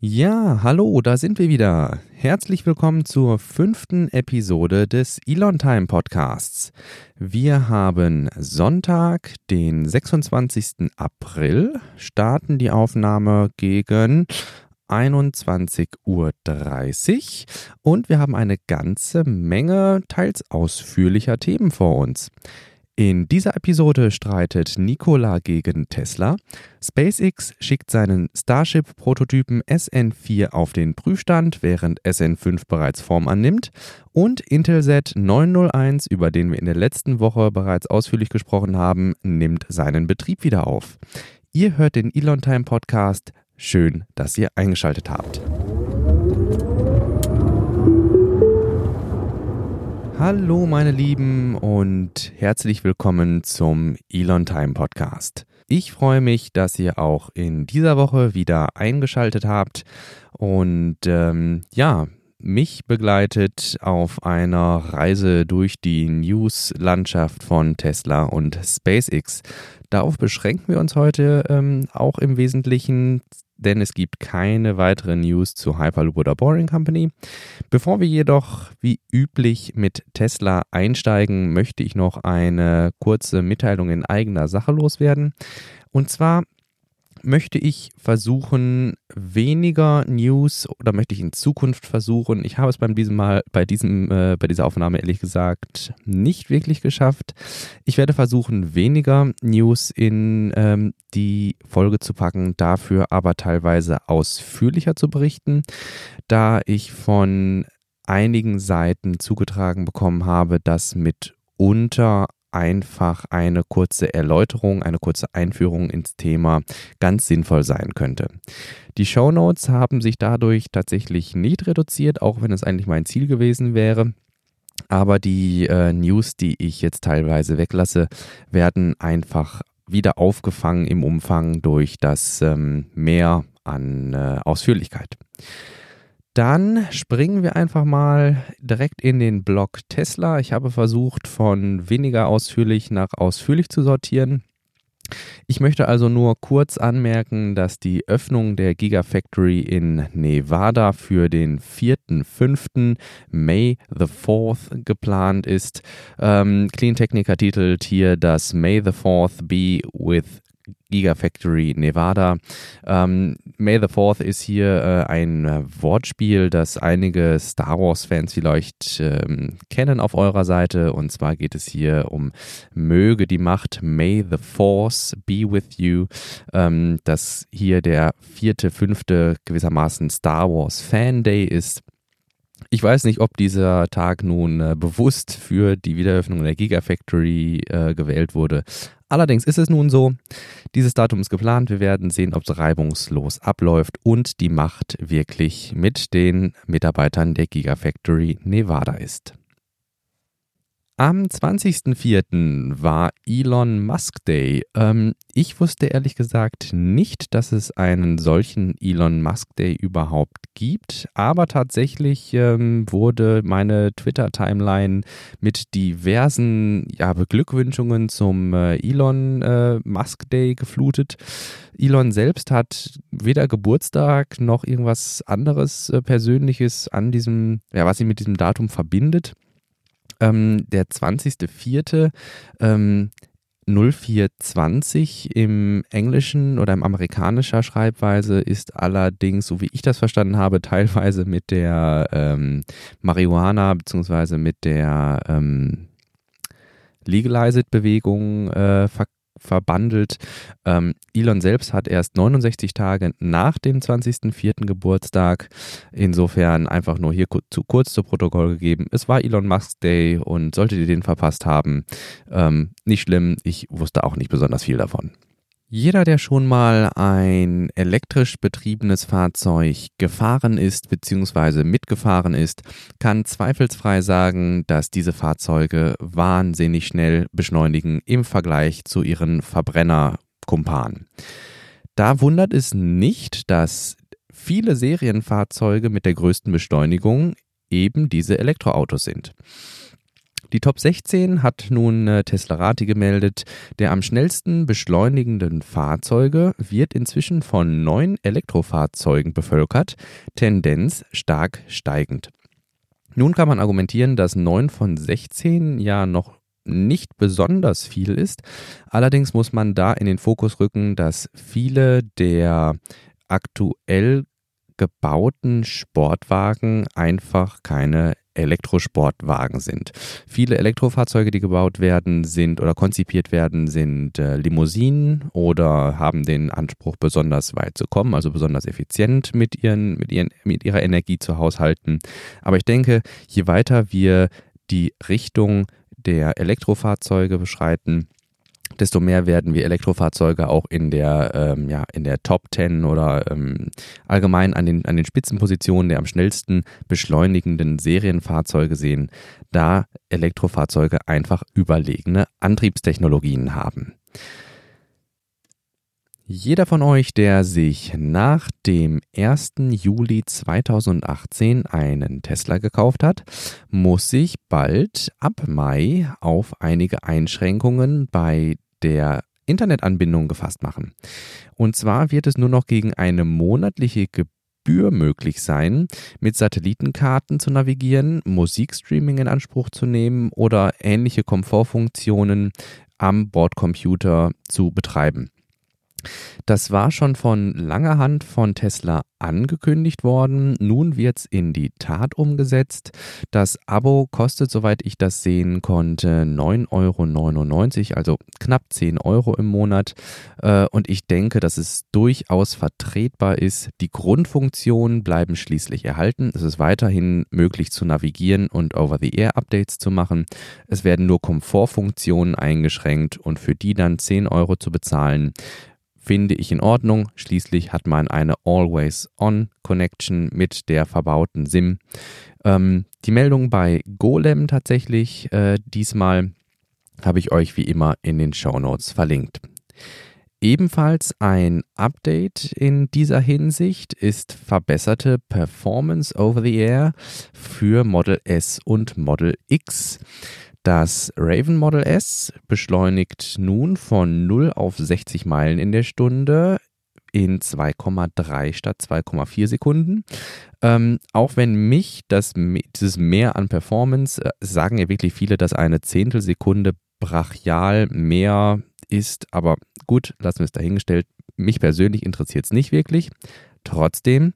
Ja, hallo, da sind wir wieder. Herzlich willkommen zur fünften Episode des Elon Time Podcasts. Wir haben Sonntag, den 26. April, starten die Aufnahme gegen 21.30 Uhr und wir haben eine ganze Menge teils ausführlicher Themen vor uns. In dieser Episode streitet Nikola gegen Tesla, SpaceX schickt seinen Starship-Prototypen SN4 auf den Prüfstand, während SN5 bereits Form annimmt, und Intelsat 901, über den wir in der letzten Woche bereits ausführlich gesprochen haben, nimmt seinen Betrieb wieder auf. Ihr hört den Elon Time Podcast. Schön, dass ihr eingeschaltet habt. Hallo meine Lieben und herzlich willkommen zum Elon Time Podcast. Ich freue mich, dass ihr auch in dieser Woche wieder eingeschaltet habt und ähm, ja, mich begleitet auf einer Reise durch die News-Landschaft von Tesla und SpaceX. Darauf beschränken wir uns heute ähm, auch im Wesentlichen denn es gibt keine weiteren News zu Hyperloop oder Boring Company. Bevor wir jedoch wie üblich mit Tesla einsteigen, möchte ich noch eine kurze Mitteilung in eigener Sache loswerden. Und zwar möchte ich versuchen, weniger News oder möchte ich in Zukunft versuchen. Ich habe es beim diesem Mal, bei diesem, äh, bei dieser Aufnahme ehrlich gesagt nicht wirklich geschafft. Ich werde versuchen, weniger News in ähm, die Folge zu packen, dafür aber teilweise ausführlicher zu berichten, da ich von einigen Seiten zugetragen bekommen habe, dass mitunter einfach eine kurze Erläuterung, eine kurze Einführung ins Thema ganz sinnvoll sein könnte. Die Show Notes haben sich dadurch tatsächlich nicht reduziert, auch wenn es eigentlich mein Ziel gewesen wäre. Aber die äh, News, die ich jetzt teilweise weglasse, werden einfach wieder aufgefangen im Umfang durch das ähm, Mehr an äh, Ausführlichkeit. Dann springen wir einfach mal direkt in den Block Tesla. Ich habe versucht, von weniger ausführlich nach ausführlich zu sortieren. Ich möchte also nur kurz anmerken, dass die Öffnung der Gigafactory in Nevada für den 4.5. May the 4th geplant ist. Ähm, Clean Techniker titelt hier das May the 4th be with Gigafactory Nevada. Ähm, May the 4th ist hier äh, ein äh, Wortspiel, das einige Star Wars-Fans vielleicht ähm, kennen auf eurer Seite. Und zwar geht es hier um Möge die Macht, May the Force be with you. Ähm, dass hier der vierte, fünfte gewissermaßen Star Wars Fan Day ist. Ich weiß nicht, ob dieser Tag nun äh, bewusst für die Wiedereröffnung der Gigafactory äh, gewählt wurde, Allerdings ist es nun so, dieses Datum ist geplant. Wir werden sehen, ob es reibungslos abläuft und die Macht wirklich mit den Mitarbeitern der Gigafactory Nevada ist. Am 20.04. war Elon Musk Day. Ähm, ich wusste ehrlich gesagt nicht, dass es einen solchen Elon Musk Day überhaupt gibt, aber tatsächlich ähm, wurde meine Twitter-Timeline mit diversen ja, Beglückwünschungen zum äh, Elon äh, Musk Day geflutet. Elon selbst hat weder Geburtstag noch irgendwas anderes äh, Persönliches an diesem, ja, was ihn mit diesem Datum verbindet. Ähm, der 20.04. Ähm, 0420 im englischen oder im amerikanischer Schreibweise ist allerdings, so wie ich das verstanden habe, teilweise mit der ähm, Marihuana bzw. mit der ähm, Legalized-Bewegung äh, ver verbandelt. Ähm, Elon selbst hat erst 69 Tage nach dem 20.04. Geburtstag. Insofern einfach nur hier zu kurz zu Protokoll gegeben. Es war Elon Musk Day und solltet ihr den verpasst haben, ähm, nicht schlimm. Ich wusste auch nicht besonders viel davon. Jeder, der schon mal ein elektrisch betriebenes Fahrzeug gefahren ist bzw. mitgefahren ist, kann zweifelsfrei sagen, dass diese Fahrzeuge wahnsinnig schnell beschleunigen im Vergleich zu ihren Verbrennerkumpanen. Da wundert es nicht, dass viele Serienfahrzeuge mit der größten Beschleunigung eben diese Elektroautos sind. Die Top 16 hat nun äh, Teslarati gemeldet. Der am schnellsten beschleunigenden Fahrzeuge wird inzwischen von neun Elektrofahrzeugen bevölkert, Tendenz stark steigend. Nun kann man argumentieren, dass 9 von 16 ja noch nicht besonders viel ist. Allerdings muss man da in den Fokus rücken, dass viele der aktuell gebauten Sportwagen einfach keine Elektrosportwagen sind. Viele Elektrofahrzeuge, die gebaut werden, sind oder konzipiert werden, sind äh, Limousinen oder haben den Anspruch, besonders weit zu kommen, also besonders effizient mit, ihren, mit, ihren, mit ihrer Energie zu haushalten. Aber ich denke, je weiter wir die Richtung der Elektrofahrzeuge beschreiten, desto mehr werden wir Elektrofahrzeuge auch in der, ähm, ja, in der Top 10 oder ähm, allgemein an den, an den Spitzenpositionen der am schnellsten beschleunigenden Serienfahrzeuge sehen, da Elektrofahrzeuge einfach überlegene Antriebstechnologien haben. Jeder von euch, der sich nach dem 1. Juli 2018 einen Tesla gekauft hat, muss sich bald ab Mai auf einige Einschränkungen bei der Internetanbindung gefasst machen. Und zwar wird es nur noch gegen eine monatliche Gebühr möglich sein, mit Satellitenkarten zu navigieren, Musikstreaming in Anspruch zu nehmen oder ähnliche Komfortfunktionen am Bordcomputer zu betreiben. Das war schon von langer Hand von Tesla angekündigt worden. Nun wird es in die Tat umgesetzt. Das Abo kostet, soweit ich das sehen konnte, 9,99 Euro, also knapp 10 Euro im Monat. Äh, und ich denke, dass es durchaus vertretbar ist. Die Grundfunktionen bleiben schließlich erhalten. Es ist weiterhin möglich zu navigieren und Over-the-Air-Updates zu machen. Es werden nur Komfortfunktionen eingeschränkt und für die dann 10 Euro zu bezahlen finde ich in Ordnung. Schließlich hat man eine Always-On-Connection mit der verbauten SIM. Ähm, die Meldung bei Golem tatsächlich äh, diesmal habe ich euch wie immer in den Show Notes verlinkt. Ebenfalls ein Update in dieser Hinsicht ist verbesserte Performance over the Air für Model S und Model X. Das Raven Model S beschleunigt nun von 0 auf 60 Meilen in der Stunde in 2,3 statt 2,4 Sekunden. Ähm, auch wenn mich das, dieses Mehr an Performance, äh, sagen ja wirklich viele, dass eine Zehntelsekunde brachial mehr ist, aber gut, lassen wir es dahingestellt. Mich persönlich interessiert es nicht wirklich. Trotzdem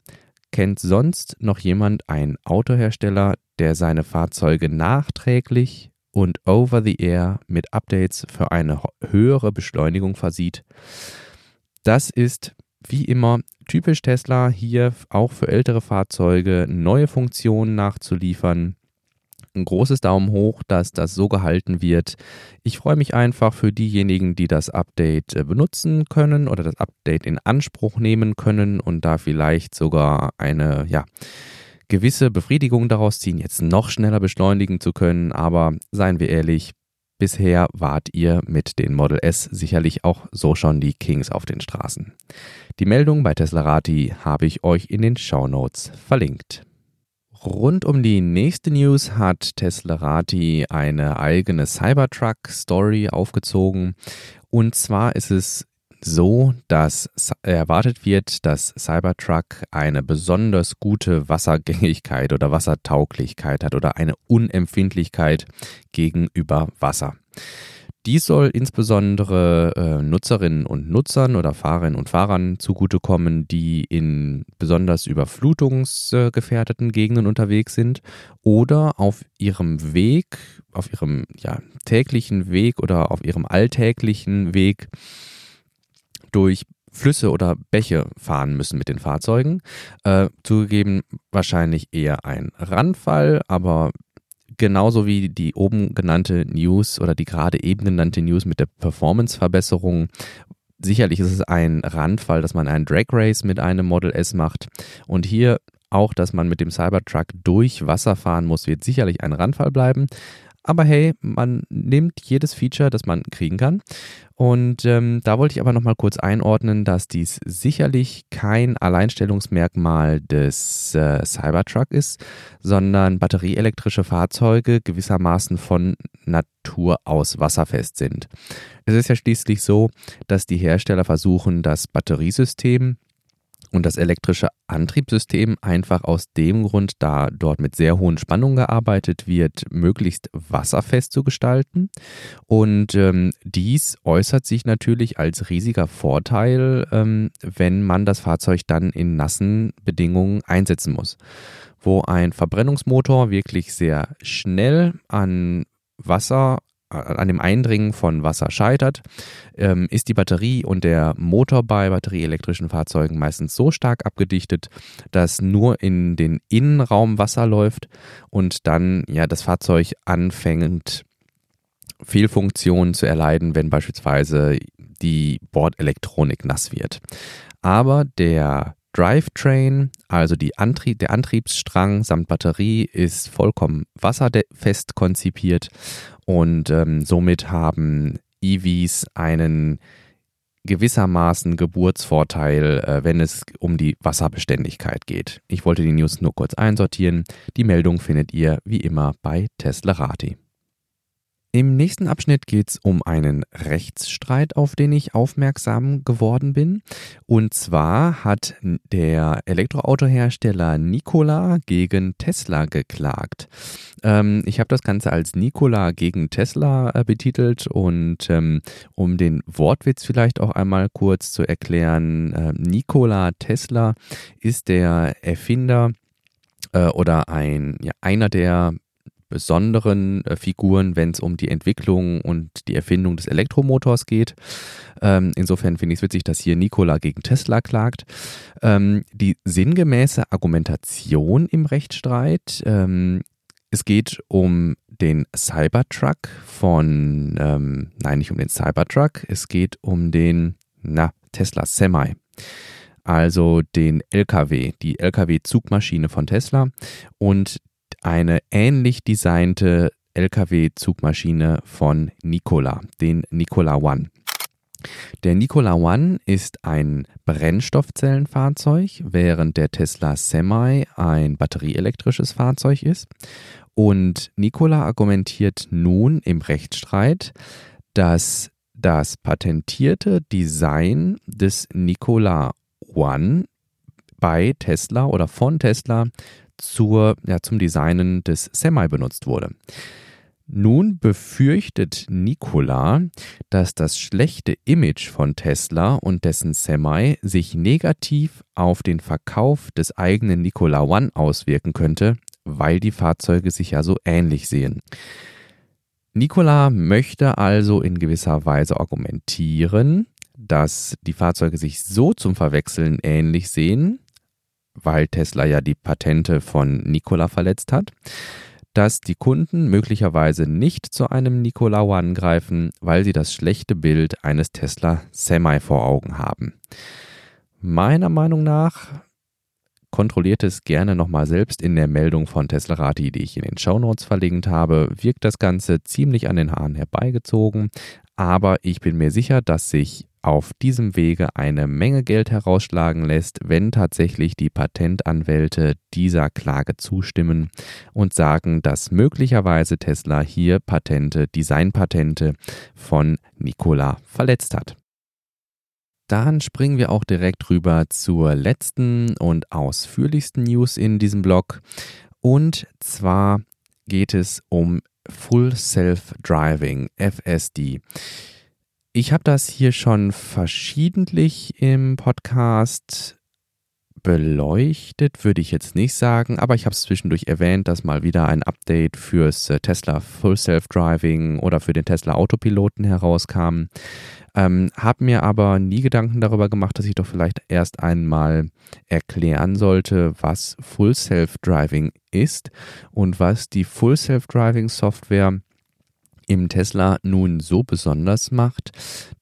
kennt sonst noch jemand einen Autohersteller, der seine Fahrzeuge nachträglich und Over-the-Air mit Updates für eine höhere Beschleunigung versieht. Das ist wie immer typisch Tesla, hier auch für ältere Fahrzeuge neue Funktionen nachzuliefern. Ein großes Daumen hoch, dass das so gehalten wird. Ich freue mich einfach für diejenigen, die das Update äh, benutzen können oder das Update in Anspruch nehmen können und da vielleicht sogar eine, ja, gewisse Befriedigung daraus ziehen, jetzt noch schneller beschleunigen zu können. Aber seien wir ehrlich, bisher wart ihr mit den Model S sicherlich auch so schon die Kings auf den Straßen. Die Meldung bei Teslarati habe ich euch in den Show Notes verlinkt. Rund um die nächste News hat Teslarati eine eigene Cybertruck-Story aufgezogen. Und zwar ist es so, dass erwartet wird, dass Cybertruck eine besonders gute Wassergängigkeit oder Wassertauglichkeit hat oder eine Unempfindlichkeit gegenüber Wasser. Dies soll insbesondere äh, Nutzerinnen und Nutzern oder Fahrerinnen und Fahrern zugutekommen, die in besonders überflutungsgefährdeten Gegenden unterwegs sind oder auf ihrem Weg, auf ihrem ja, täglichen Weg oder auf ihrem alltäglichen Weg durch Flüsse oder Bäche fahren müssen mit den Fahrzeugen. Äh, zugegeben wahrscheinlich eher ein Randfall, aber genauso wie die oben genannte News oder die gerade eben genannte News mit der Performance-Verbesserung. Sicherlich ist es ein Randfall, dass man einen Drag Race mit einem Model S macht. Und hier auch, dass man mit dem Cybertruck durch Wasser fahren muss, wird sicherlich ein Randfall bleiben. Aber hey, man nimmt jedes Feature, das man kriegen kann. Und ähm, da wollte ich aber nochmal kurz einordnen, dass dies sicherlich kein Alleinstellungsmerkmal des äh, Cybertruck ist, sondern batterieelektrische Fahrzeuge gewissermaßen von Natur aus wasserfest sind. Es ist ja schließlich so, dass die Hersteller versuchen, das Batteriesystem und das elektrische Antriebssystem einfach aus dem Grund, da dort mit sehr hohen Spannungen gearbeitet wird, möglichst wasserfest zu gestalten. Und ähm, dies äußert sich natürlich als riesiger Vorteil, ähm, wenn man das Fahrzeug dann in nassen Bedingungen einsetzen muss. Wo ein Verbrennungsmotor wirklich sehr schnell an Wasser an dem Eindringen von Wasser scheitert, ähm, ist die Batterie und der Motor bei batterieelektrischen Fahrzeugen meistens so stark abgedichtet, dass nur in den Innenraum Wasser läuft und dann ja das Fahrzeug anfängt Fehlfunktionen zu erleiden, wenn beispielsweise die Bordelektronik nass wird. Aber der Drivetrain, also Antrieb, der Antriebsstrang samt Batterie, ist vollkommen wasserfest konzipiert und ähm, somit haben EVs einen gewissermaßen Geburtsvorteil, äh, wenn es um die Wasserbeständigkeit geht. Ich wollte die News nur kurz einsortieren. Die Meldung findet ihr wie immer bei Tesla Rati. Im nächsten Abschnitt geht es um einen Rechtsstreit, auf den ich aufmerksam geworden bin. Und zwar hat der Elektroautohersteller Nikola gegen Tesla geklagt. Ähm, ich habe das Ganze als Nikola gegen Tesla äh, betitelt und ähm, um den Wortwitz vielleicht auch einmal kurz zu erklären, äh, Nikola Tesla ist der Erfinder äh, oder ein, ja, einer der besonderen äh, Figuren, wenn es um die Entwicklung und die Erfindung des Elektromotors geht. Ähm, insofern finde ich es witzig, dass hier Nikola gegen Tesla klagt. Ähm, die sinngemäße Argumentation im Rechtsstreit, ähm, es geht um den Cybertruck von, ähm, nein, nicht um den Cybertruck, es geht um den, na, Tesla Semi also den LKW, die LKW-Zugmaschine von Tesla. Und eine ähnlich designte LKW-Zugmaschine von Nikola, den Nikola One. Der Nikola One ist ein Brennstoffzellenfahrzeug, während der Tesla Semi ein batterieelektrisches Fahrzeug ist. Und Nikola argumentiert nun im Rechtsstreit, dass das patentierte Design des Nikola One bei Tesla oder von Tesla zur, ja, zum Designen des Semi benutzt wurde. Nun befürchtet Nikola, dass das schlechte Image von Tesla und dessen Semi sich negativ auf den Verkauf des eigenen Nikola One auswirken könnte, weil die Fahrzeuge sich ja so ähnlich sehen. Nikola möchte also in gewisser Weise argumentieren, dass die Fahrzeuge sich so zum Verwechseln ähnlich sehen, weil Tesla ja die Patente von Nikola verletzt hat, dass die Kunden möglicherweise nicht zu einem Nikola One greifen, weil sie das schlechte Bild eines Tesla Semi vor Augen haben. Meiner Meinung nach kontrolliert es gerne nochmal selbst in der Meldung von Tesla Rati, die ich in den Shownotes verlinkt habe, wirkt das Ganze ziemlich an den Haaren herbeigezogen, aber ich bin mir sicher, dass sich auf diesem Wege eine Menge Geld herausschlagen lässt, wenn tatsächlich die Patentanwälte dieser Klage zustimmen und sagen, dass möglicherweise Tesla hier Patente, Designpatente von Nikola verletzt hat. Dann springen wir auch direkt rüber zur letzten und ausführlichsten News in diesem Blog. Und zwar geht es um Full Self Driving, FSD. Ich habe das hier schon verschiedentlich im Podcast beleuchtet, würde ich jetzt nicht sagen, aber ich habe es zwischendurch erwähnt, dass mal wieder ein Update fürs äh, Tesla Full Self Driving oder für den Tesla Autopiloten herauskam. Ähm, habe mir aber nie Gedanken darüber gemacht, dass ich doch vielleicht erst einmal erklären sollte, was Full Self Driving ist und was die Full Self Driving Software im Tesla nun so besonders macht,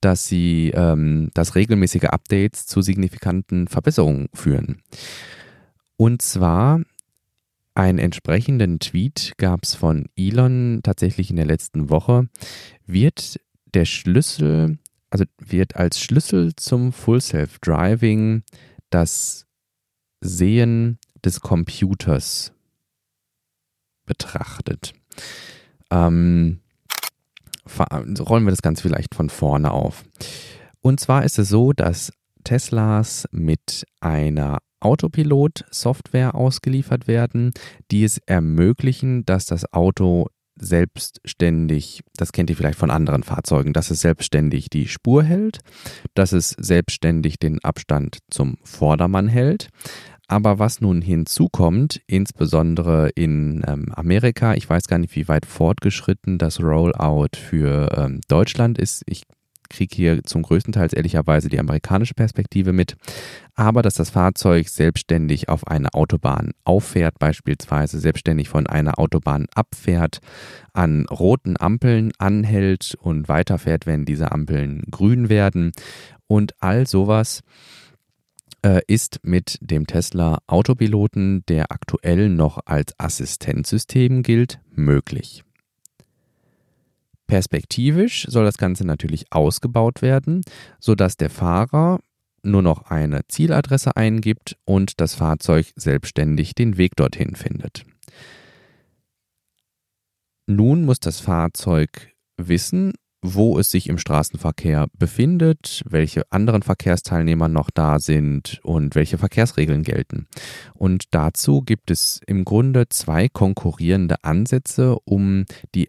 dass sie ähm, dass regelmäßige Updates zu signifikanten Verbesserungen führen. Und zwar Einen entsprechenden Tweet gab es von Elon tatsächlich in der letzten Woche. Wird der Schlüssel, also wird als Schlüssel zum Full Self-Driving das Sehen des Computers betrachtet. Ähm, rollen wir das Ganze vielleicht von vorne auf. Und zwar ist es so, dass Teslas mit einer Autopilot-Software ausgeliefert werden, die es ermöglichen, dass das Auto selbstständig, das kennt ihr vielleicht von anderen Fahrzeugen, dass es selbstständig die Spur hält, dass es selbstständig den Abstand zum Vordermann hält. Aber was nun hinzukommt, insbesondere in ähm, Amerika, ich weiß gar nicht, wie weit fortgeschritten das Rollout für ähm, Deutschland ist. Ich kriege hier zum größten Teil ehrlicherweise die amerikanische Perspektive mit, aber dass das Fahrzeug selbstständig auf eine Autobahn auffährt, beispielsweise selbstständig von einer Autobahn abfährt, an roten Ampeln anhält und weiterfährt, wenn diese Ampeln grün werden und all sowas äh, ist mit dem Tesla Autopiloten, der aktuell noch als Assistenzsystem gilt, möglich. Perspektivisch soll das Ganze natürlich ausgebaut werden, sodass der Fahrer nur noch eine Zieladresse eingibt und das Fahrzeug selbstständig den Weg dorthin findet. Nun muss das Fahrzeug wissen, wo es sich im Straßenverkehr befindet, welche anderen Verkehrsteilnehmer noch da sind und welche Verkehrsregeln gelten. Und dazu gibt es im Grunde zwei konkurrierende Ansätze, um die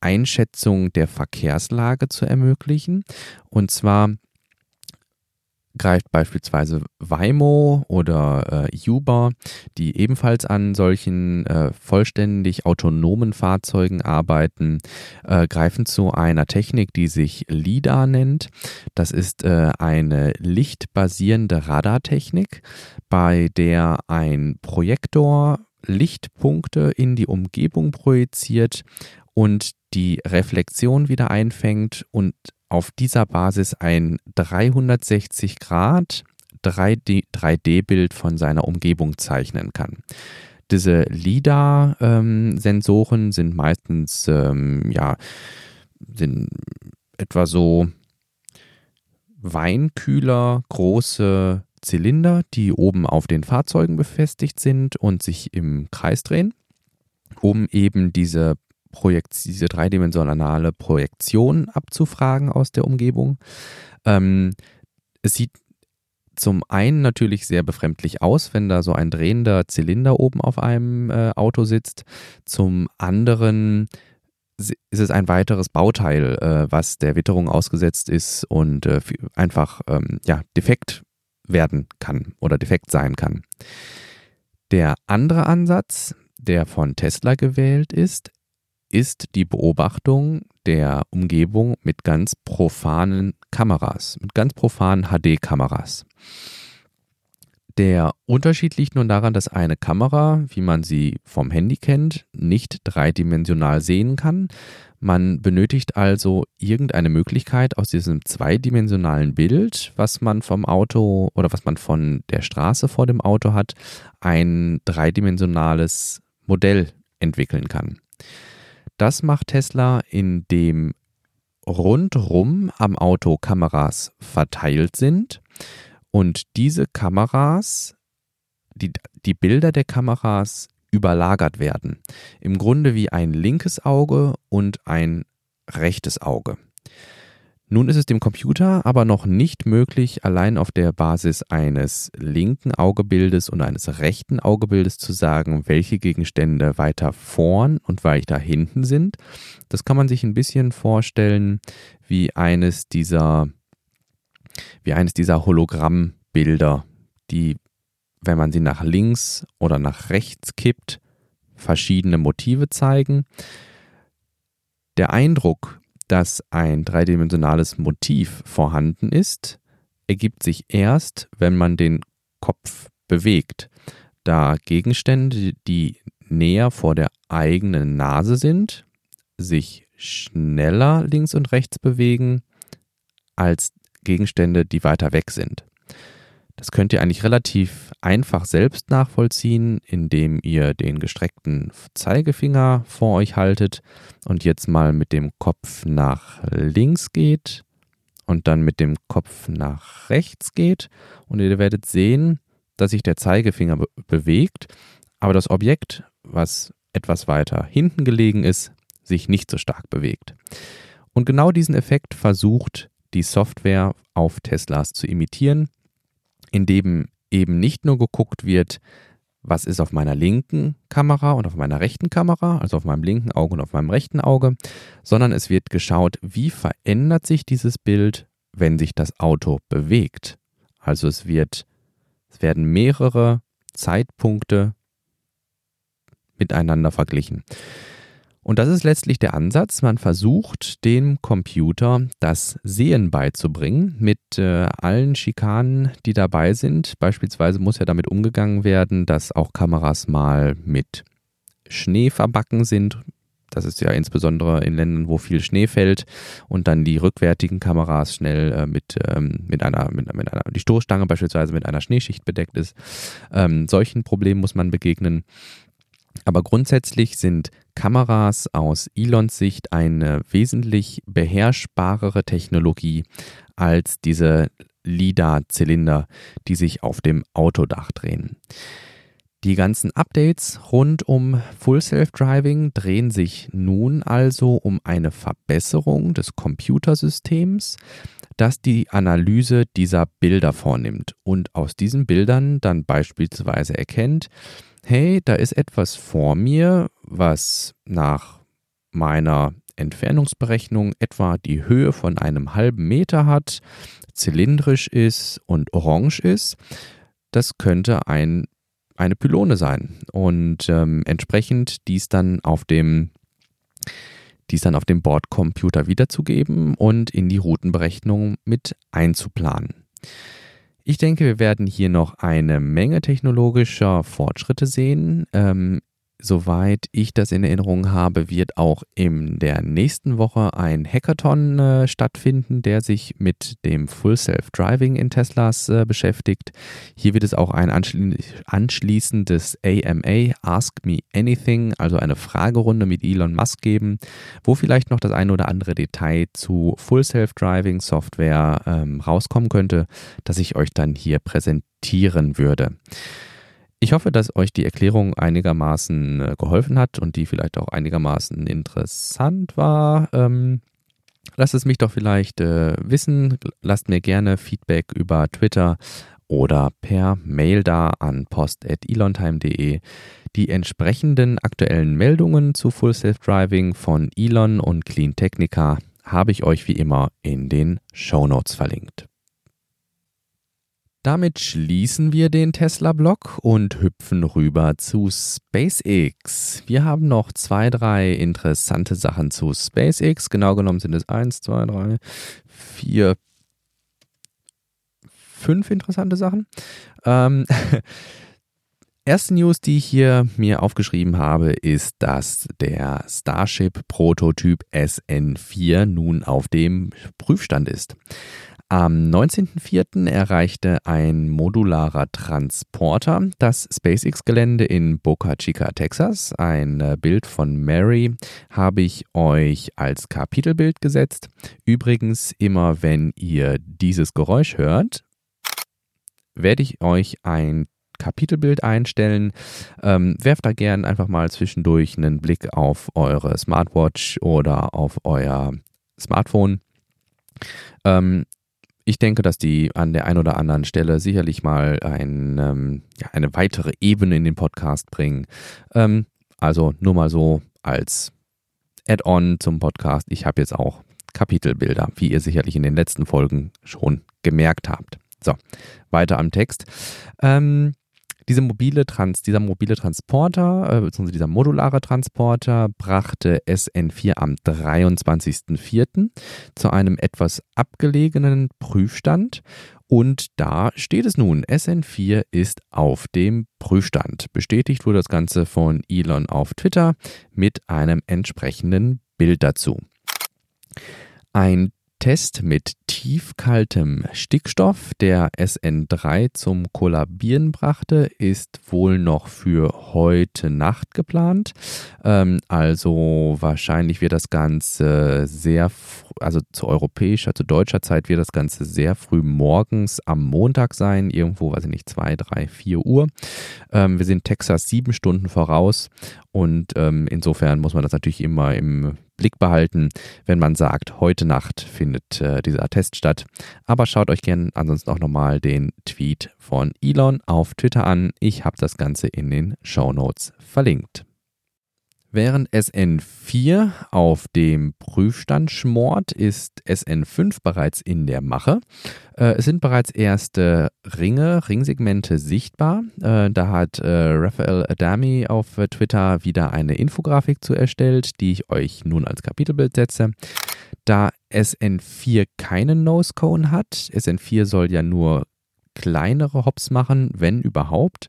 Einschätzung der Verkehrslage zu ermöglichen. Und zwar greift beispielsweise Waymo oder äh, Uber, die ebenfalls an solchen äh, vollständig autonomen Fahrzeugen arbeiten, äh, greifen zu einer Technik, die sich LIDAR nennt. Das ist äh, eine lichtbasierende Radartechnik, bei der ein Projektor Lichtpunkte in die Umgebung projiziert und die Reflexion wieder einfängt und auf dieser Basis ein 360 Grad 3D-Bild von seiner Umgebung zeichnen kann. Diese LIDAR-Sensoren ähm, sind meistens ähm, ja, sind etwa so Weinkühler, große Zylinder, die oben auf den Fahrzeugen befestigt sind und sich im Kreis drehen, um eben diese Projekt, diese dreidimensionale Projektion abzufragen aus der Umgebung. Ähm, es sieht zum einen natürlich sehr befremdlich aus, wenn da so ein drehender Zylinder oben auf einem äh, Auto sitzt. Zum anderen ist es ein weiteres Bauteil, äh, was der Witterung ausgesetzt ist und äh, einfach ähm, ja, defekt werden kann oder defekt sein kann. Der andere Ansatz, der von Tesla gewählt ist, ist die Beobachtung der Umgebung mit ganz profanen Kameras, mit ganz profanen HD-Kameras. Der Unterschied liegt nun daran, dass eine Kamera, wie man sie vom Handy kennt, nicht dreidimensional sehen kann. Man benötigt also irgendeine Möglichkeit aus diesem zweidimensionalen Bild, was man vom Auto oder was man von der Straße vor dem Auto hat, ein dreidimensionales Modell entwickeln kann. Das macht Tesla, indem rundrum am Auto Kameras verteilt sind und diese Kameras, die, die Bilder der Kameras überlagert werden. Im Grunde wie ein linkes Auge und ein rechtes Auge. Nun ist es dem Computer aber noch nicht möglich, allein auf der Basis eines linken Augebildes und eines rechten Augebildes zu sagen, welche Gegenstände weiter vorn und weiter hinten sind. Das kann man sich ein bisschen vorstellen wie eines dieser, wie eines dieser Hologrammbilder, die, wenn man sie nach links oder nach rechts kippt, verschiedene Motive zeigen. Der Eindruck, dass ein dreidimensionales Motiv vorhanden ist, ergibt sich erst, wenn man den Kopf bewegt, da Gegenstände, die näher vor der eigenen Nase sind, sich schneller links und rechts bewegen als Gegenstände, die weiter weg sind. Das könnt ihr eigentlich relativ einfach selbst nachvollziehen, indem ihr den gestreckten Zeigefinger vor euch haltet und jetzt mal mit dem Kopf nach links geht und dann mit dem Kopf nach rechts geht und ihr werdet sehen, dass sich der Zeigefinger be bewegt, aber das Objekt, was etwas weiter hinten gelegen ist, sich nicht so stark bewegt. Und genau diesen Effekt versucht die Software auf Teslas zu imitieren, indem eben nicht nur geguckt wird, was ist auf meiner linken Kamera und auf meiner rechten Kamera, also auf meinem linken Auge und auf meinem rechten Auge, sondern es wird geschaut, wie verändert sich dieses Bild, wenn sich das Auto bewegt. Also es wird, es werden mehrere Zeitpunkte miteinander verglichen. Und das ist letztlich der Ansatz. Man versucht dem Computer das Sehen beizubringen mit äh, allen Schikanen, die dabei sind. Beispielsweise muss ja damit umgegangen werden, dass auch Kameras mal mit Schnee verbacken sind. Das ist ja insbesondere in Ländern, wo viel Schnee fällt und dann die rückwärtigen Kameras schnell äh, mit, ähm, mit, einer, mit, mit, einer, die Stoßstange beispielsweise mit einer Schneeschicht bedeckt ist. Ähm, solchen Problemen muss man begegnen. Aber grundsätzlich sind Kameras aus Elons Sicht eine wesentlich beherrschbarere Technologie als diese LIDAR-Zylinder, die sich auf dem Autodach drehen. Die ganzen Updates rund um Full Self-Driving drehen sich nun also um eine Verbesserung des Computersystems, das die Analyse dieser Bilder vornimmt und aus diesen Bildern dann beispielsweise erkennt, hey, da ist etwas vor mir, was nach meiner Entfernungsberechnung etwa die Höhe von einem halben Meter hat, zylindrisch ist und orange ist. Das könnte ein, eine Pylone sein und ähm, entsprechend dies dann auf dem dies dann auf dem Bordcomputer wiederzugeben und in die Routenberechnung mit einzuplanen. Ich denke, wir werden hier noch eine Menge technologischer Fortschritte sehen. Ähm, Soweit ich das in Erinnerung habe, wird auch in der nächsten Woche ein Hackathon äh, stattfinden, der sich mit dem Full Self-Driving in Teslas äh, beschäftigt. Hier wird es auch ein anschli anschließendes AMA, Ask Me Anything, also eine Fragerunde mit Elon Musk geben, wo vielleicht noch das ein oder andere Detail zu Full Self-Driving Software ähm, rauskommen könnte, das ich euch dann hier präsentieren würde. Ich hoffe, dass euch die Erklärung einigermaßen äh, geholfen hat und die vielleicht auch einigermaßen interessant war. Ähm, lasst es mich doch vielleicht äh, wissen. Lasst mir gerne Feedback über Twitter oder per Mail da an post.elontime.de. Die entsprechenden aktuellen Meldungen zu Full Self Driving von Elon und Clean Technica habe ich euch wie immer in den Show Notes verlinkt. Damit schließen wir den Tesla-Block und hüpfen rüber zu SpaceX. Wir haben noch zwei, drei interessante Sachen zu SpaceX. Genau genommen sind es eins, zwei, drei, vier, fünf interessante Sachen. Ähm, Erste News, die ich hier mir aufgeschrieben habe, ist, dass der Starship-Prototyp SN4 nun auf dem Prüfstand ist. Am 19.04. erreichte ein modularer Transporter das SpaceX-Gelände in Boca Chica, Texas. Ein äh, Bild von Mary habe ich euch als Kapitelbild gesetzt. Übrigens, immer wenn ihr dieses Geräusch hört, werde ich euch ein Kapitelbild einstellen. Ähm, werft da gern einfach mal zwischendurch einen Blick auf eure Smartwatch oder auf euer Smartphone. Ähm, ich denke, dass die an der einen oder anderen Stelle sicherlich mal ein, ähm, ja, eine weitere Ebene in den Podcast bringen. Ähm, also nur mal so als Add-on zum Podcast. Ich habe jetzt auch Kapitelbilder, wie ihr sicherlich in den letzten Folgen schon gemerkt habt. So, weiter am Text. Ähm, diese mobile Trans, dieser mobile Transporter, äh, beziehungsweise dieser modulare Transporter, brachte SN4 am 23.04. zu einem etwas abgelegenen Prüfstand. Und da steht es nun, SN4 ist auf dem Prüfstand. Bestätigt wurde das Ganze von Elon auf Twitter mit einem entsprechenden Bild dazu. Ein Test mit tiefkaltem Stickstoff, der SN3 zum Kollabieren brachte, ist wohl noch für heute Nacht geplant. Ähm, also wahrscheinlich wird das Ganze sehr, also zu europäischer, zu deutscher Zeit wird das Ganze sehr früh morgens am Montag sein, irgendwo, weiß ich nicht, zwei, drei, vier Uhr. Ähm, wir sind Texas sieben Stunden voraus und ähm, insofern muss man das natürlich immer im Blick behalten, wenn man sagt, heute Nacht findet äh, dieser Test statt. Aber schaut euch gerne ansonsten auch nochmal den Tweet von Elon auf Twitter an. Ich habe das Ganze in den Show Notes verlinkt. Während SN4 auf dem Prüfstand schmort, ist SN5 bereits in der Mache. Äh, es sind bereits erste Ringe, Ringsegmente sichtbar. Äh, da hat äh, Raphael Adami auf Twitter wieder eine Infografik zu erstellt, die ich euch nun als Kapitelbild setze. Da SN4 keinen Nose-Cone hat, SN4 soll ja nur kleinere Hops machen, wenn überhaupt,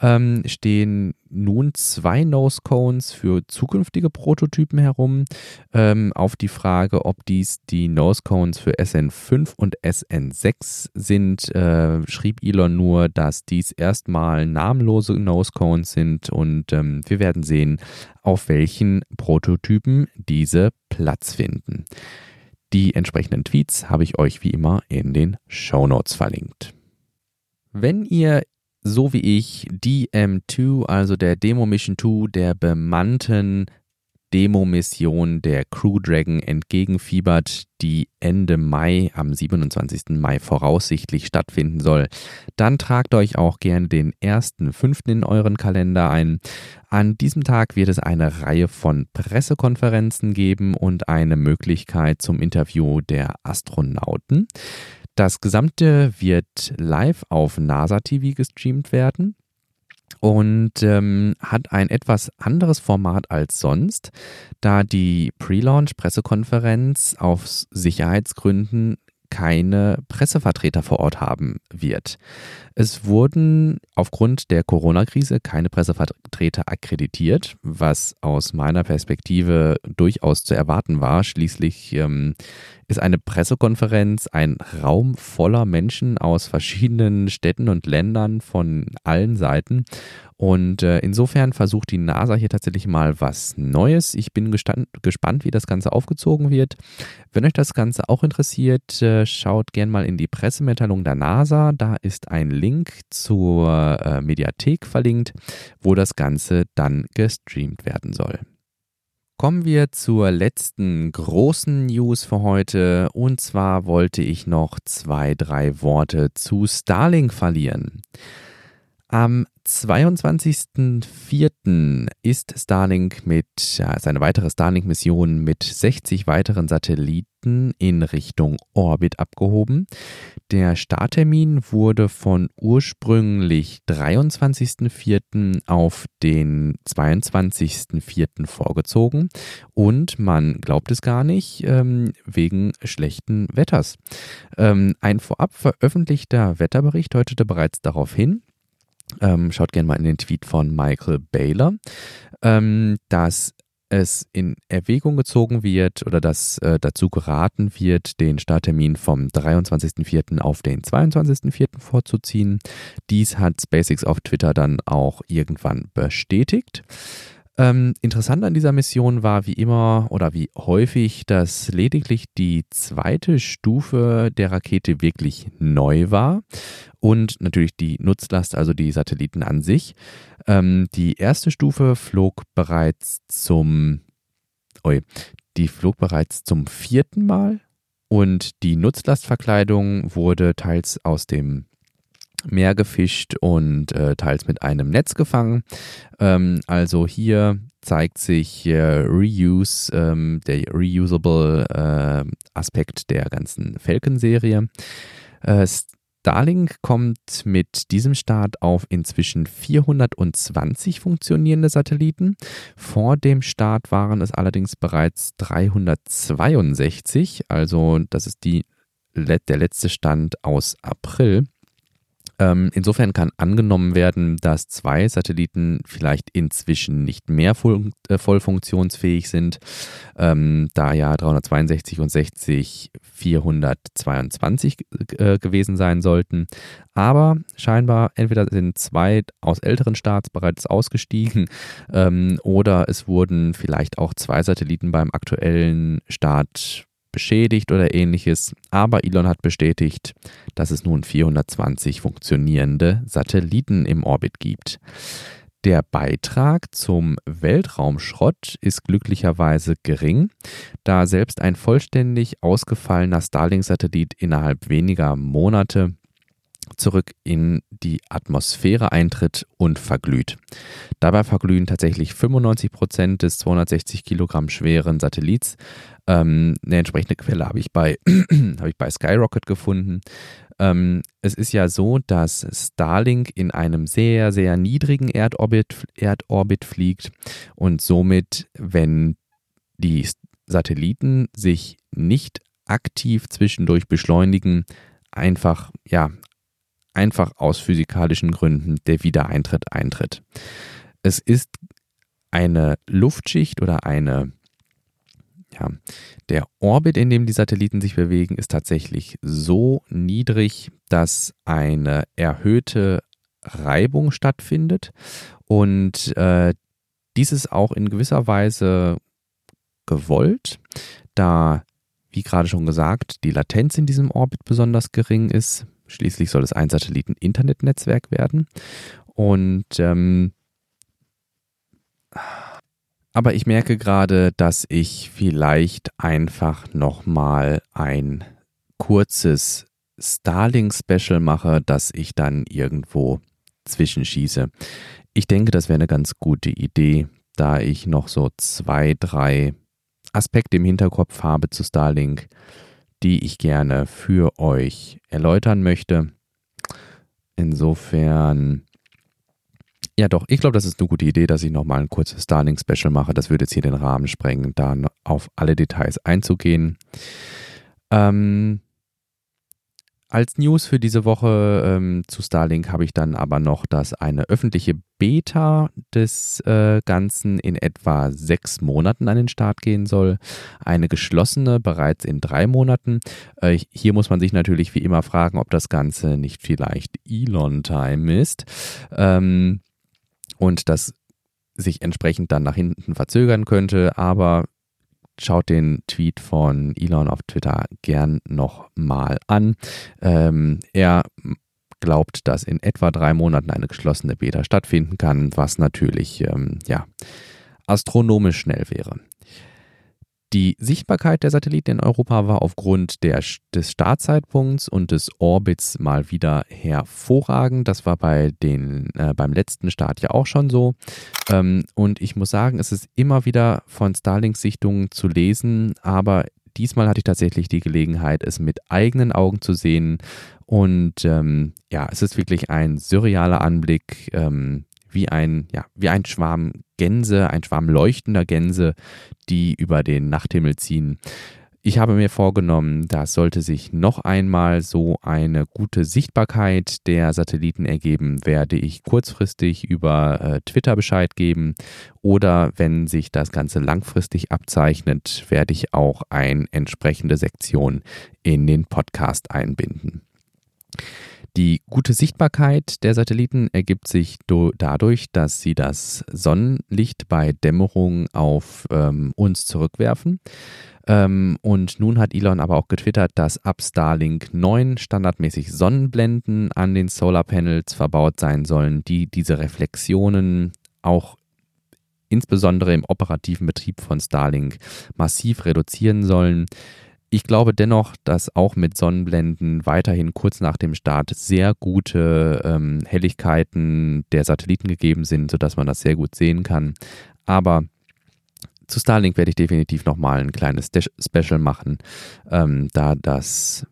ähm, stehen nun zwei Nose Cones für zukünftige Prototypen herum. Ähm, auf die Frage, ob dies die Nose Cones für SN5 und SN6 sind, äh, schrieb Elon nur, dass dies erstmal namenlose Nose Cones sind und ähm, wir werden sehen, auf welchen Prototypen diese Platz finden. Die entsprechenden Tweets habe ich euch wie immer in den Show Notes verlinkt. Wenn ihr so wie ich DM2, also der Demo Mission 2 der bemannten Demo-Mission der Crew Dragon entgegenfiebert, die Ende Mai, am 27. Mai voraussichtlich stattfinden soll, dann tragt euch auch gerne den 1.5. in euren Kalender ein. An diesem Tag wird es eine Reihe von Pressekonferenzen geben und eine Möglichkeit zum Interview der Astronauten. Das Gesamte wird live auf NASA TV gestreamt werden und ähm, hat ein etwas anderes Format als sonst, da die Pre-Launch-Pressekonferenz aus Sicherheitsgründen keine Pressevertreter vor Ort haben wird. Es wurden aufgrund der Corona-Krise keine Pressevertreter akkreditiert, was aus meiner Perspektive durchaus zu erwarten war. Schließlich ähm, ist eine Pressekonferenz ein Raum voller Menschen aus verschiedenen Städten und Ländern von allen Seiten. Und äh, insofern versucht die NASA hier tatsächlich mal was Neues. Ich bin gespannt, wie das Ganze aufgezogen wird. Wenn euch das Ganze auch interessiert, äh, schaut gerne mal in die Pressemitteilung der NASA. Da ist ein Link zur äh, Mediathek verlinkt, wo das Ganze dann gestreamt werden soll. Kommen wir zur letzten großen News für heute. Und zwar wollte ich noch zwei, drei Worte zu Starlink verlieren. Am 22.04. ist Starlink mit, ja, ist eine weitere Starlink-Mission mit 60 weiteren Satelliten in Richtung Orbit abgehoben. Der Starttermin wurde von ursprünglich 23.04. auf den 22.04. vorgezogen und man glaubt es gar nicht, ähm, wegen schlechten Wetters. Ähm, ein vorab veröffentlichter Wetterbericht deutete bereits darauf hin, ähm, schaut gerne mal in den Tweet von Michael Baylor, ähm, dass es in Erwägung gezogen wird oder dass äh, dazu geraten wird, den Starttermin vom 23.04. auf den 22.04. vorzuziehen. Dies hat SpaceX auf Twitter dann auch irgendwann bestätigt. Ähm, interessant an dieser Mission war wie immer oder wie häufig, dass lediglich die zweite Stufe der Rakete wirklich neu war und natürlich die Nutzlast, also die Satelliten an sich. Ähm, die erste Stufe flog bereits zum, oi, die flog bereits zum vierten Mal und die Nutzlastverkleidung wurde teils aus dem Meer gefischt und äh, teils mit einem Netz gefangen. Ähm, also hier zeigt sich äh, Reuse, ähm, der reusable äh, Aspekt der ganzen Falcon-Serie. Äh, Starlink kommt mit diesem Start auf inzwischen 420 funktionierende Satelliten. Vor dem Start waren es allerdings bereits 362, also das ist die, der letzte Stand aus April. Ähm, insofern kann angenommen werden, dass zwei Satelliten vielleicht inzwischen nicht mehr voll, äh, voll funktionsfähig sind, ähm, da ja 362 und 60 422 äh, gewesen sein sollten. Aber scheinbar entweder sind zwei aus älteren Starts bereits ausgestiegen ähm, oder es wurden vielleicht auch zwei Satelliten beim aktuellen Start beschädigt oder ähnliches, aber Elon hat bestätigt, dass es nun 420 funktionierende Satelliten im Orbit gibt. Der Beitrag zum Weltraumschrott ist glücklicherweise gering, da selbst ein vollständig ausgefallener Starlink-Satellit innerhalb weniger Monate zurück in die Atmosphäre eintritt und verglüht. Dabei verglühen tatsächlich 95 Prozent des 260 Kilogramm schweren Satellits. Ähm, eine entsprechende Quelle habe ich bei, ich bei Skyrocket gefunden. Ähm, es ist ja so, dass Starlink in einem sehr, sehr niedrigen Erdorbit, Erdorbit fliegt und somit, wenn die Satelliten sich nicht aktiv zwischendurch beschleunigen, einfach ja einfach aus physikalischen Gründen der Wiedereintritt eintritt. Es ist eine Luftschicht oder eine, ja, der Orbit, in dem die Satelliten sich bewegen, ist tatsächlich so niedrig, dass eine erhöhte Reibung stattfindet und äh, dies ist auch in gewisser Weise gewollt, da, wie gerade schon gesagt, die Latenz in diesem Orbit besonders gering ist. Schließlich soll es ein Satelliten-Internetnetzwerk werden. Und ähm, aber ich merke gerade, dass ich vielleicht einfach nochmal ein kurzes Starlink-Special mache, das ich dann irgendwo zwischenschieße. Ich denke, das wäre eine ganz gute Idee, da ich noch so zwei, drei Aspekte im Hinterkopf habe zu Starlink, die ich gerne für euch erläutern möchte. Insofern, ja doch, ich glaube, das ist eine gute Idee, dass ich nochmal ein kurzes Starlink-Special mache. Das würde jetzt hier den Rahmen sprengen, da auf alle Details einzugehen. Ähm, als News für diese Woche ähm, zu Starlink habe ich dann aber noch, dass eine öffentliche Beta des äh, Ganzen in etwa sechs Monaten an den Start gehen soll. Eine geschlossene bereits in drei Monaten. Äh, hier muss man sich natürlich wie immer fragen, ob das Ganze nicht vielleicht Elon-Time ist. Ähm, und das sich entsprechend dann nach hinten verzögern könnte. Aber schaut den Tweet von Elon auf Twitter gern nochmal an. Ähm, er glaubt, dass in etwa drei Monaten eine geschlossene Beta stattfinden kann, was natürlich ähm, ja, astronomisch schnell wäre. Die Sichtbarkeit der Satelliten in Europa war aufgrund der, des Startzeitpunkts und des Orbits mal wieder hervorragend. Das war bei den, äh, beim letzten Start ja auch schon so. Ähm, und ich muss sagen, es ist immer wieder von Starlink-Sichtungen zu lesen, aber diesmal hatte ich tatsächlich die Gelegenheit, es mit eigenen Augen zu sehen. Und ähm, ja, es ist wirklich ein surrealer Anblick. Ähm, wie ein, ja, wie ein Schwarm Gänse, ein Schwarm leuchtender Gänse, die über den Nachthimmel ziehen. Ich habe mir vorgenommen, dass sollte sich noch einmal so eine gute Sichtbarkeit der Satelliten ergeben, werde ich kurzfristig über äh, Twitter Bescheid geben oder wenn sich das Ganze langfristig abzeichnet, werde ich auch eine entsprechende Sektion in den Podcast einbinden. Die gute Sichtbarkeit der Satelliten ergibt sich dadurch, dass sie das Sonnenlicht bei Dämmerung auf ähm, uns zurückwerfen. Ähm, und nun hat Elon aber auch getwittert, dass ab Starlink 9 standardmäßig Sonnenblenden an den Solarpanels verbaut sein sollen, die diese Reflexionen auch insbesondere im operativen Betrieb von Starlink massiv reduzieren sollen. Ich glaube dennoch, dass auch mit Sonnenblenden weiterhin kurz nach dem Start sehr gute ähm, Helligkeiten der Satelliten gegeben sind, sodass man das sehr gut sehen kann. Aber zu Starlink werde ich definitiv nochmal ein kleines Special machen, ähm, da das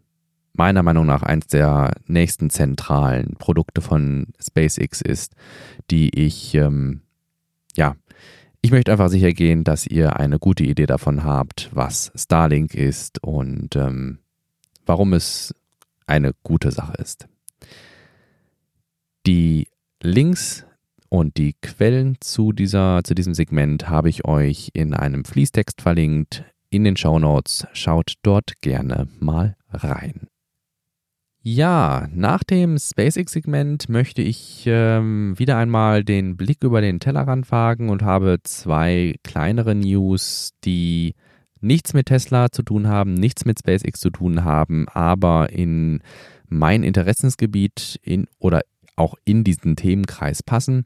meiner Meinung nach eines der nächsten zentralen Produkte von SpaceX ist, die ich ähm, ja ich möchte einfach sicher gehen, dass ihr eine gute Idee davon habt, was Starlink ist und ähm, warum es eine gute Sache ist. Die Links und die Quellen zu, dieser, zu diesem Segment habe ich euch in einem Fließtext verlinkt in den Show Notes. Schaut dort gerne mal rein. Ja, nach dem SpaceX-Segment möchte ich ähm, wieder einmal den Blick über den Tellerrand wagen und habe zwei kleinere News, die nichts mit Tesla zu tun haben, nichts mit SpaceX zu tun haben, aber in mein Interessensgebiet in oder auch in diesen Themenkreis passen.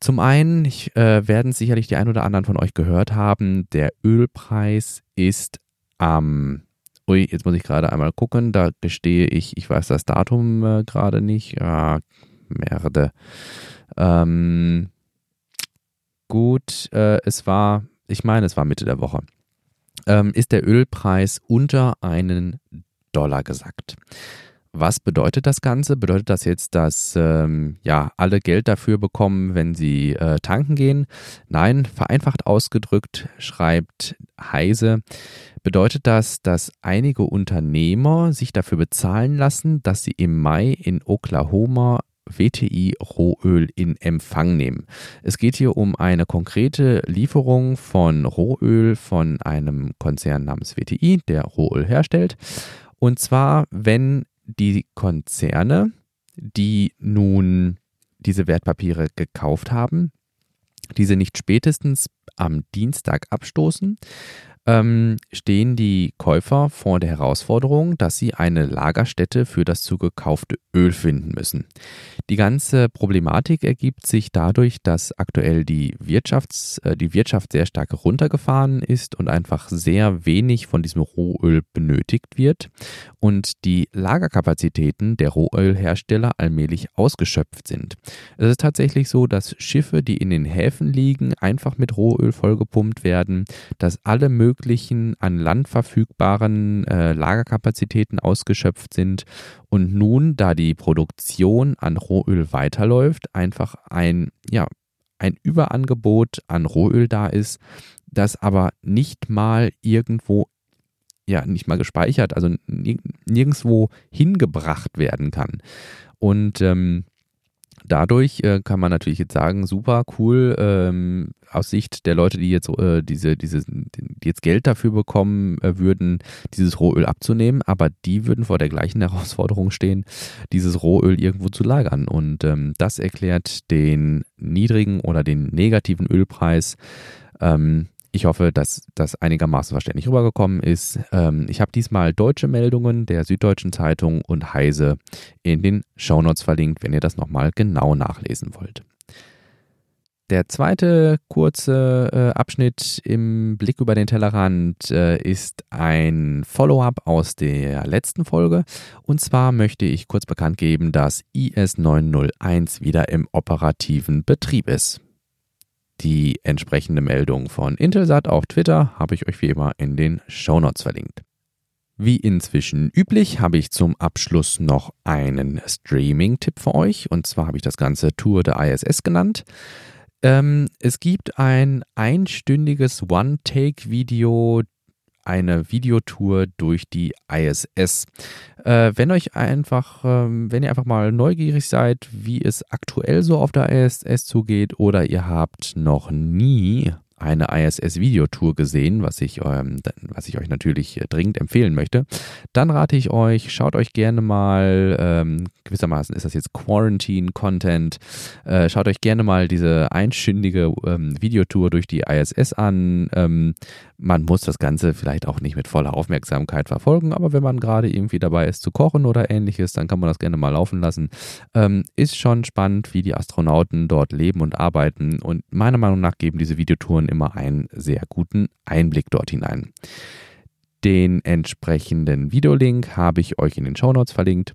Zum einen ich, äh, werden sicherlich die ein oder anderen von euch gehört haben, der Ölpreis ist am Ui, jetzt muss ich gerade einmal gucken, da gestehe ich, ich weiß das Datum äh, gerade nicht. Ah, Merde. Ähm, gut, äh, es war, ich meine, es war Mitte der Woche. Ähm, ist der Ölpreis unter einen Dollar gesackt. Was bedeutet das Ganze? Bedeutet das jetzt, dass ähm, ja alle Geld dafür bekommen, wenn sie äh, tanken gehen? Nein, vereinfacht ausgedrückt schreibt Heise, bedeutet das, dass einige Unternehmer sich dafür bezahlen lassen, dass sie im Mai in Oklahoma WTI Rohöl in Empfang nehmen. Es geht hier um eine konkrete Lieferung von Rohöl von einem Konzern namens WTI, der Rohöl herstellt. Und zwar, wenn die Konzerne, die nun diese Wertpapiere gekauft haben, diese nicht spätestens am Dienstag abstoßen, ähm, stehen die Käufer vor der Herausforderung, dass sie eine Lagerstätte für das zugekaufte Öl finden müssen. Die ganze Problematik ergibt sich dadurch, dass aktuell die, Wirtschafts-, äh, die Wirtschaft sehr stark runtergefahren ist und einfach sehr wenig von diesem Rohöl benötigt wird und die Lagerkapazitäten der Rohölhersteller allmählich ausgeschöpft sind. Es ist tatsächlich so, dass Schiffe, die in den Häfen liegen, einfach mit Rohöl vollgepumpt werden, dass alle möglichen an Land verfügbaren äh, Lagerkapazitäten ausgeschöpft sind und nun, da die Produktion an Rohöl weiterläuft, einfach ein, ja, ein Überangebot an Rohöl da ist, das aber nicht mal irgendwo, ja, nicht mal gespeichert, also nirgendwo hingebracht werden kann. Und ähm, dadurch äh, kann man natürlich jetzt sagen, super, cool, ähm, aus Sicht der Leute, die jetzt äh, diese, diese, die jetzt Geld dafür bekommen äh, würden, dieses Rohöl abzunehmen, aber die würden vor der gleichen Herausforderung stehen, dieses Rohöl irgendwo zu lagern. Und ähm, das erklärt den niedrigen oder den negativen Ölpreis. Ähm, ich hoffe, dass das einigermaßen verständlich rübergekommen ist. Ähm, ich habe diesmal deutsche Meldungen der Süddeutschen Zeitung und Heise in den Shownotes verlinkt, wenn ihr das nochmal genau nachlesen wollt. Der zweite kurze äh, Abschnitt im Blick über den Tellerrand äh, ist ein Follow-up aus der letzten Folge. Und zwar möchte ich kurz bekannt geben, dass IS 901 wieder im operativen Betrieb ist. Die entsprechende Meldung von Intelsat auf Twitter habe ich euch wie immer in den Shownotes verlinkt. Wie inzwischen üblich habe ich zum Abschluss noch einen Streaming-Tipp für euch. Und zwar habe ich das Ganze Tour der ISS genannt. Ähm, es gibt ein einstündiges One-Take-Video eine Videotour durch die ISS. Äh, wenn euch einfach, ähm, wenn ihr einfach mal neugierig seid, wie es aktuell so auf der ISS zugeht oder ihr habt noch nie eine ISS-Videotour gesehen, was ich, ähm, was ich euch natürlich äh, dringend empfehlen möchte, dann rate ich euch, schaut euch gerne mal, ähm, gewissermaßen ist das jetzt Quarantine-Content, äh, schaut euch gerne mal diese einstündige ähm, Videotour durch die ISS an. Ähm, man muss das Ganze vielleicht auch nicht mit voller Aufmerksamkeit verfolgen, aber wenn man gerade irgendwie dabei ist zu kochen oder ähnliches, dann kann man das gerne mal laufen lassen. Ähm, ist schon spannend, wie die Astronauten dort leben und arbeiten und meiner Meinung nach geben diese Videotouren immer einen sehr guten Einblick dort hinein. Den entsprechenden Videolink habe ich euch in den Shownotes verlinkt.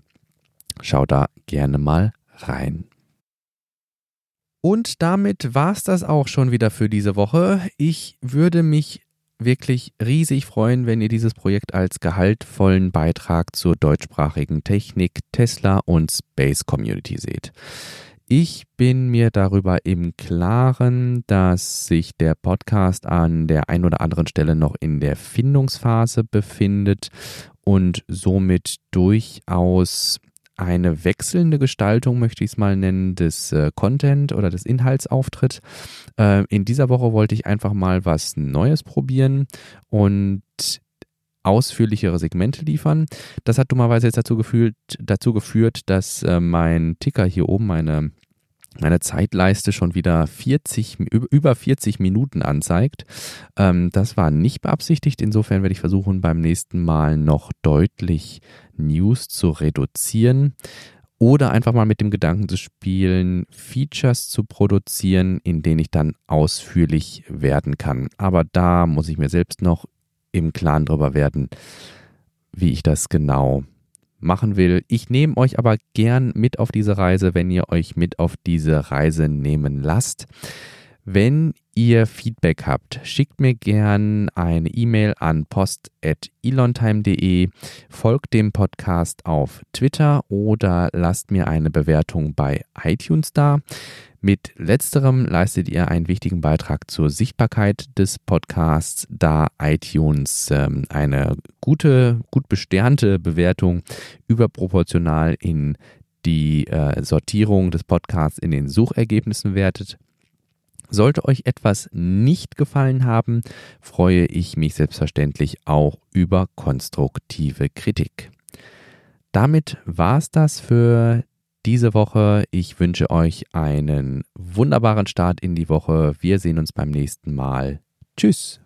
Schaut da gerne mal rein. Und damit war es das auch schon wieder für diese Woche. Ich würde mich wirklich riesig freuen, wenn ihr dieses Projekt als gehaltvollen Beitrag zur deutschsprachigen Technik, Tesla und Space Community seht. Ich bin mir darüber im Klaren, dass sich der Podcast an der einen oder anderen Stelle noch in der Findungsphase befindet und somit durchaus eine wechselnde Gestaltung, möchte ich es mal nennen, des äh, Content oder des Inhaltsauftritt. Äh, in dieser Woche wollte ich einfach mal was Neues probieren und ausführlichere Segmente liefern. Das hat dummerweise jetzt dazu, gefühlt, dazu geführt, dass äh, mein Ticker hier oben, meine meine Zeitleiste schon wieder 40, über 40 Minuten anzeigt. Ähm, das war nicht beabsichtigt. Insofern werde ich versuchen, beim nächsten Mal noch deutlich News zu reduzieren oder einfach mal mit dem Gedanken zu spielen, Features zu produzieren, in denen ich dann ausführlich werden kann. Aber da muss ich mir selbst noch im Klaren drüber werden, wie ich das genau machen will. Ich nehme euch aber gern mit auf diese Reise, wenn ihr euch mit auf diese Reise nehmen lasst. Wenn ihr Feedback habt, schickt mir gern eine E-Mail an post.elontime.de, folgt dem Podcast auf Twitter oder lasst mir eine Bewertung bei iTunes da. Mit letzterem leistet ihr einen wichtigen Beitrag zur Sichtbarkeit des Podcasts, da iTunes ähm, eine gute, gut besternte Bewertung überproportional in die äh, Sortierung des Podcasts in den Suchergebnissen wertet. Sollte euch etwas nicht gefallen haben, freue ich mich selbstverständlich auch über konstruktive Kritik. Damit war es das für diese Woche. Ich wünsche euch einen wunderbaren Start in die Woche. Wir sehen uns beim nächsten Mal. Tschüss.